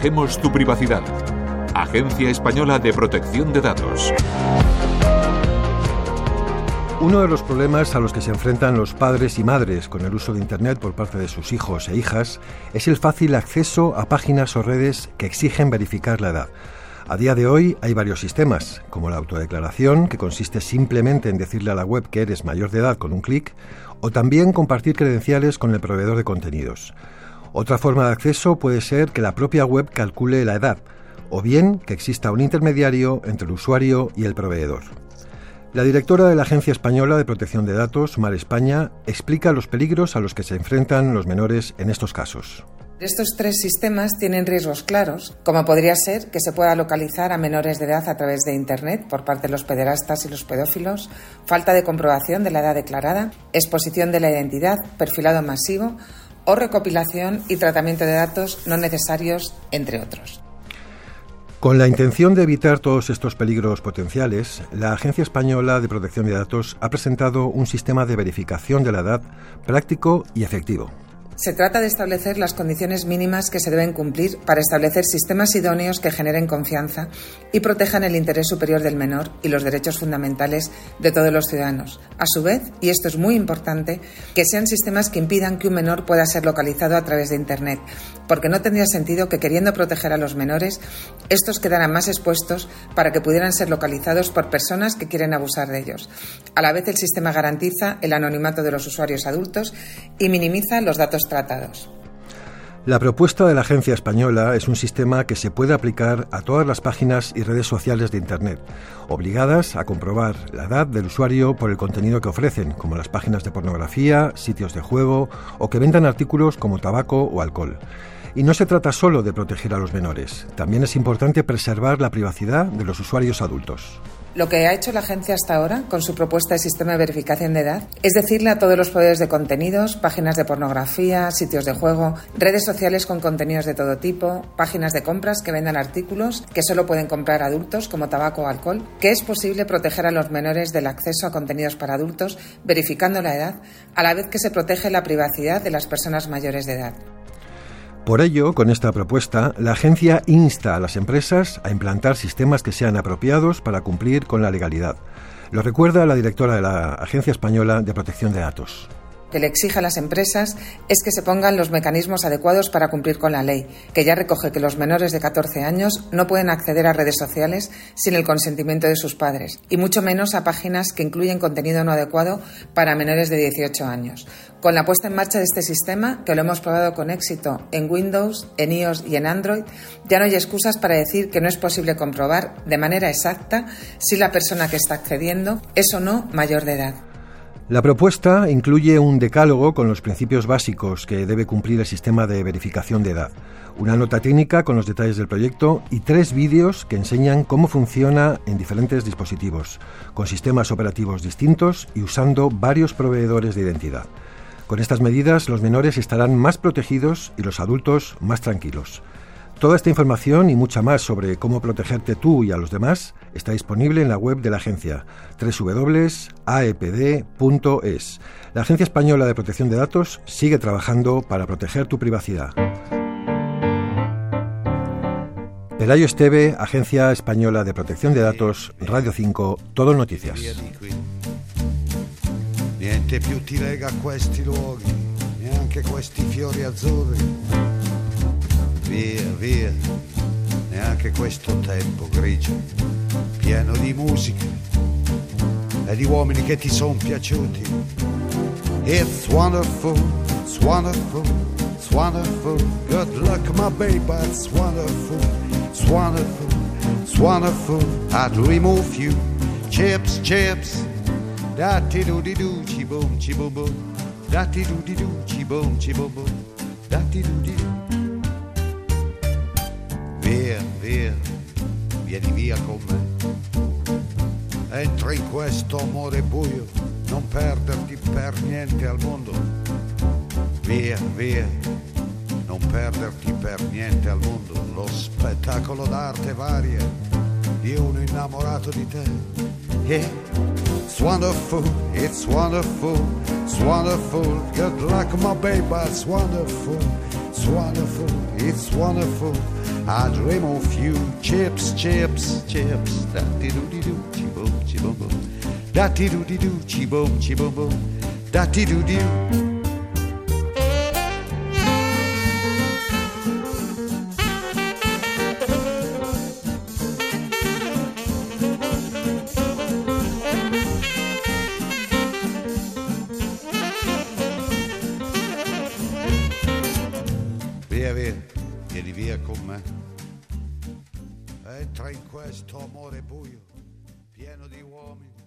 Protegemos tu privacidad. Agencia Española de Protección de Datos. Uno de los problemas a los que se enfrentan los padres y madres con el uso de Internet por parte de sus hijos e hijas es el fácil acceso a páginas o redes que exigen verificar la edad. A día de hoy hay varios sistemas, como la autodeclaración, que consiste simplemente en decirle a la web que eres mayor de edad con un clic, o también compartir credenciales con el proveedor de contenidos. Otra forma de acceso puede ser que la propia web calcule la edad, o bien que exista un intermediario entre el usuario y el proveedor. La directora de la Agencia Española de Protección de Datos, Mar España, explica los peligros a los que se enfrentan los menores en estos casos. Estos tres sistemas tienen riesgos claros, como podría ser que se pueda localizar a menores de edad a través de Internet por parte de los pederastas y los pedófilos, falta de comprobación de la edad declarada, exposición de la identidad, perfilado masivo o recopilación y tratamiento de datos no necesarios, entre otros. Con la intención de evitar todos estos peligros potenciales, la Agencia Española de Protección de Datos ha presentado un sistema de verificación de la edad práctico y efectivo. Se trata de establecer las condiciones mínimas que se deben cumplir para establecer sistemas idóneos que generen confianza y protejan el interés superior del menor y los derechos fundamentales de todos los ciudadanos. A su vez, y esto es muy importante, que sean sistemas que impidan que un menor pueda ser localizado a través de Internet, porque no tendría sentido que queriendo proteger a los menores, estos quedaran más expuestos para que pudieran ser localizados por personas que quieren abusar de ellos. A la vez, el sistema garantiza el anonimato de los usuarios adultos y minimiza los datos tratados. La propuesta de la agencia española es un sistema que se puede aplicar a todas las páginas y redes sociales de Internet, obligadas a comprobar la edad del usuario por el contenido que ofrecen, como las páginas de pornografía, sitios de juego o que vendan artículos como tabaco o alcohol. Y no se trata solo de proteger a los menores, también es importante preservar la privacidad de los usuarios adultos. Lo que ha hecho la agencia hasta ahora con su propuesta de sistema de verificación de edad es decirle a todos los proveedores de contenidos, páginas de pornografía, sitios de juego, redes sociales con contenidos de todo tipo, páginas de compras que vendan artículos que solo pueden comprar adultos como tabaco o alcohol, que es posible proteger a los menores del acceso a contenidos para adultos verificando la edad, a la vez que se protege la privacidad de las personas mayores de edad. Por ello, con esta propuesta, la agencia insta a las empresas a implantar sistemas que sean apropiados para cumplir con la legalidad. Lo recuerda la directora de la Agencia Española de Protección de Datos que le exige a las empresas es que se pongan los mecanismos adecuados para cumplir con la ley, que ya recoge que los menores de 14 años no pueden acceder a redes sociales sin el consentimiento de sus padres, y mucho menos a páginas que incluyen contenido no adecuado para menores de 18 años. Con la puesta en marcha de este sistema, que lo hemos probado con éxito en Windows, en iOS y en Android, ya no hay excusas para decir que no es posible comprobar de manera exacta si la persona que está accediendo es o no mayor de edad. La propuesta incluye un decálogo con los principios básicos que debe cumplir el sistema de verificación de edad, una nota técnica con los detalles del proyecto y tres vídeos que enseñan cómo funciona en diferentes dispositivos, con sistemas operativos distintos y usando varios proveedores de identidad. Con estas medidas los menores estarán más protegidos y los adultos más tranquilos. Toda esta información y mucha más sobre cómo protegerte tú y a los demás está disponible en la web de la agencia www.aepd.es. La Agencia Española de Protección de Datos sigue trabajando para proteger tu privacidad. Pelayo Esteve, Agencia Española de Protección de Datos, Radio 5, Todo Noticias. Niente più ti lega a questi luoghi, neanche questi fiori azzurri. Via, via, neanche questo tempo grigio, pieno di musica e di uomini che ti sono piaciuti. It's wonderful, it's wonderful, it's wonderful, good luck my baby, it's wonderful, it's wonderful, it's wonderful, I'd remove you, chips, chips, da-ti do di do, chi boom, chi boom boom, da-ti do di do, chi boom, chi boom boom, da-ti do di do. Via, via, vieni via con me. Entra in questo amore buio, non perderti per niente al mondo. Via, via, non perderti per niente al mondo. Lo spettacolo d'arte varia di uno innamorato di te. Yeah. It's wonderful, it's wonderful, it's wonderful. Good luck, my baby, it's wonderful, it's wonderful, it's wonderful. I dream of you, chips, chips, chips. Da di do di do, chi boom, chi boom boom. Da di do di do, chi boom, chi boom boom. Da di do do. Vieni via con me. Entra in questo amore buio, pieno di uomini